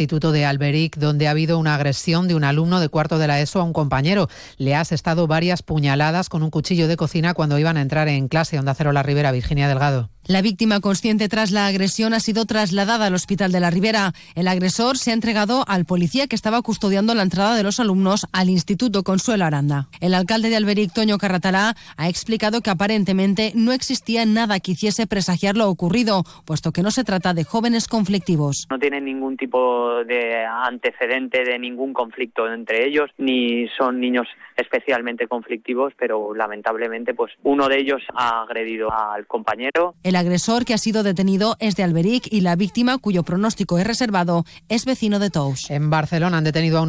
Instituto de Alberic, donde ha habido una agresión de un alumno de cuarto de la ESO a un compañero. Le ha asestado varias puñaladas con un cuchillo de cocina cuando iban a entrar en clase. Onda Cero La Ribera, Virginia Delgado. La víctima consciente tras la agresión ha sido trasladada al hospital de la Ribera. El agresor se ha entregado al policía que estaba custodiando la entrada de los alumnos al Instituto Consuelo Aranda. El alcalde de Alberic, Toño Carratalá, ha explicado que aparentemente no existía nada que hiciese presagiar lo ocurrido, puesto que no se trata de jóvenes conflictivos. No tienen ningún tipo de antecedente de ningún conflicto entre ellos, ni son niños especialmente conflictivos, pero lamentablemente pues uno de ellos ha agredido al compañero. El agresor que ha sido detenido es de Alberic y la víctima, cuyo pronóstico es reservado, es vecino de Tous. En Barcelona han detenido a un hombre